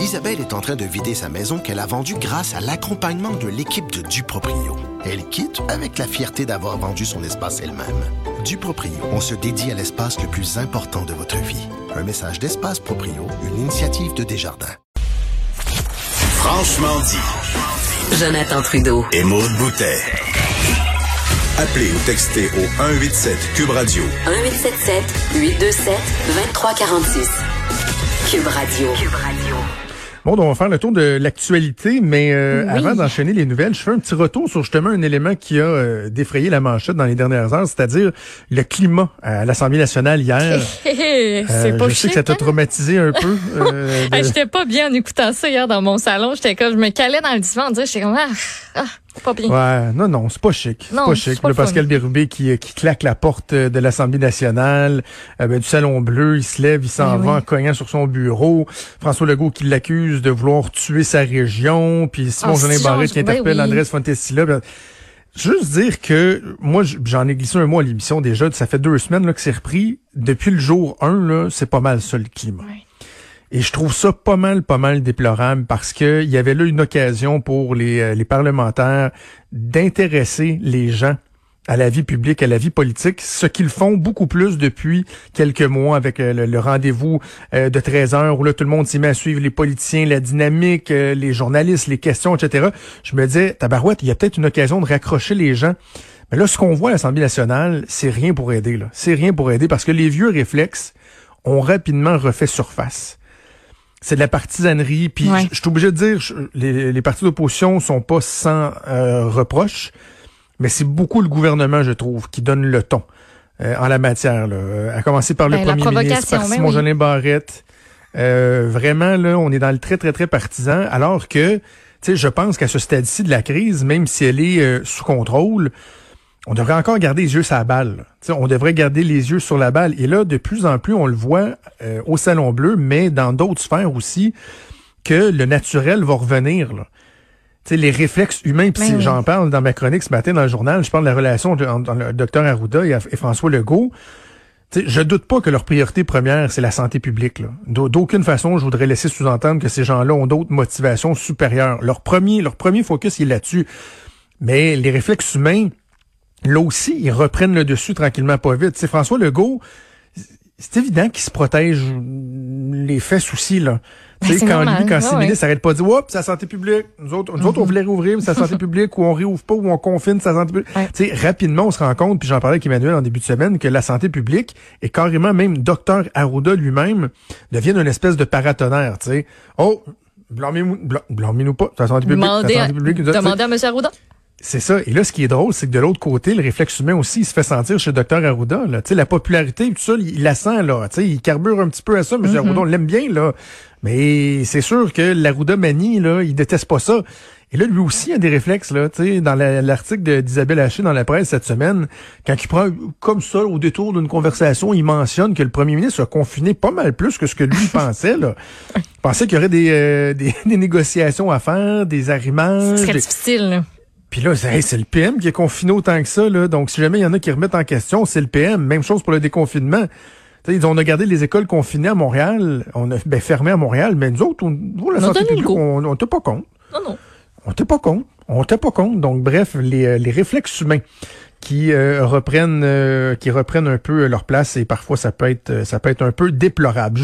Isabelle est en train de vider sa maison qu'elle a vendue grâce à l'accompagnement de l'équipe de Duproprio. Elle quitte avec la fierté d'avoir vendu son espace elle-même. Duproprio, on se dédie à l'espace le plus important de votre vie. Un message d'Espace Proprio, une initiative de Desjardins. Franchement dit. Jonathan Trudeau. Et Maude Boutet. Appelez ou textez au 187 Cube Radio. 1877 827 2346. Cube Radio. Cube Radio. Bon, donc on va faire le tour de l'actualité, mais euh, avant d'enchaîner les nouvelles, je fais un petit retour sur justement un élément qui a euh, défrayé la manchette dans les dernières heures, c'est-à-dire le climat à l'Assemblée nationale hier. c'est Euh, pas je sais que ça t'a hein? traumatisé un peu. euh, de- Ah, J'étais pas bien en écoutant ça hier dans mon salon. J'étais comme, je me calais dans le divan, on dirait, j'étais comme, ah, ah, pas bien. Ouais, non, non, c'est pas chic. C'est Non, pas c'est chic. pas Le. Pascal Bérubé qui, euh, qui claque la porte euh, de l'Assemblée nationale, euh, ben, du Salon Bleu, il se lève, il s'en Ben va oui. en cognant sur son bureau. François Legault qui l'accuse de vouloir tuer sa région, puis Simon Ah, Jolin si, Barrette Jean- qui interpelle ben oui. Andrés Fontesilla. Ben, Juste dire que moi j'en ai glissé un mot à l'émission déjà, ça fait deux semaines là, que c'est repris. Depuis le jour 1, là, c'est pas mal ça le climat. Ouais. Et je trouve ça pas mal, pas mal déplorable parce que il y avait là une occasion pour les, euh, les parlementaires d'intéresser les gens à la vie publique, à la vie politique, ce qu'ils font beaucoup plus depuis quelques mois avec euh, le, le rendez-vous euh, de 13 heures où là tout le monde s'y met à suivre les politiciens, la dynamique, les journalistes, les questions, etc. Je me disais, tabarouette, il y a peut-être une occasion de raccrocher les gens. Mais là, ce qu'on voit à l'Assemblée nationale, c'est rien pour aider. là. C'est rien pour aider parce que les vieux réflexes ont rapidement refait surface c'est de la partisanerie. Puis Ouais. je suis obligé de dire, je- les, les partis d'opposition sont pas sans euh, reproche, mais c'est beaucoup le gouvernement, je trouve, qui donne le ton euh, en la matière. Là. Euh, À commencer par le Ben, premier ministre, par ben Simon oui. Barrette. Euh, vraiment, là, on est dans le très, très, très partisan, alors que, tu sais, je pense qu'à ce stade-ci de la crise, même si elle est euh, sous contrôle, on devrait encore garder les yeux sur la balle. on devrait garder les yeux sur la balle. Et là, de plus en plus, on le voit euh, au Salon Bleu, mais dans d'autres sphères aussi, que le naturel va revenir. Là. Les réflexes humains, puis Ben oui. j'en parle dans ma chronique ce matin dans le journal, je parle de la relation entre le docteur Arruda et, et François Legault. Tu sais, je doute pas que leur priorité première, c'est la santé publique. D'aucune façon, je voudrais laisser sous-entendre que ces gens-là ont d'autres motivations supérieures. Leur premier, leur premier focus, il est là-dessus. Mais les réflexes humains, là aussi, ils reprennent le dessus tranquillement, pas vite. C'est François Legault, c'est évident qu'il se protège les fesses aussi, là. Ben, Tu sais, c'est quand normal. lui, quand ses ouais. ministres s'arrêtent pas de dire, Oups, c'est la santé publique. Nous autres, nous autres, on voulait rouvrir, la santé publique, ou on réouvre pas, ou on confine sa santé publique. Ouais. Tu sais, rapidement, on se rend compte, puis j'en parlais avec Emmanuel en début de semaine, que la santé publique, et carrément même docteur Arruda lui-même, deviennent une espèce de paratonnerre, tu sais. Oh, blâmez-nous blâ- blâmez-nous pas, la santé publique, Demandez santé publique. demandez à M. Arruda. C'est ça. Et là, ce qui est drôle, c'est que de l'autre côté, le réflexe humain aussi, il se fait sentir chez Dr Arruda. Là. Tu sais, la popularité, tout ça, il, il la sent, là. Tu sais, il carbure un petit peu à ça, M. Arruda, on l'aime bien, là. Mais c'est sûr que l'Arruda manie, là, il déteste pas ça. Et là, lui aussi a des réflexes, là, tu sais, dans la- l'article de- d'Isabelle Haché dans la presse cette semaine, quand il prend comme ça, au détour d'une conversation, il mentionne que le premier ministre a confiné pas mal plus que ce que lui pensait, là. Il pensait qu'il y aurait des, euh, des, des négociations à faire, des arrimages. C'est très des- difficile, là. Puis là, c'est hey, c'est le PM qui est confiné autant que ça. Là. Donc, si jamais il y en a qui remettent en question, c'est le PM. Même chose pour le déconfinement. Tu sais, ils ont- on a gardé les écoles confinées à Montréal. On a ben, fermé à Montréal. Mais nous autres, on, nous, la On santé publique, on on était pas compte. Non, non. On était pas compte. On était pas compte. Donc, bref, les, euh, les réflexes humains qui euh, reprennent euh, qui reprennent un peu leur place et parfois ça peut être euh, ça peut être un peu déplorable.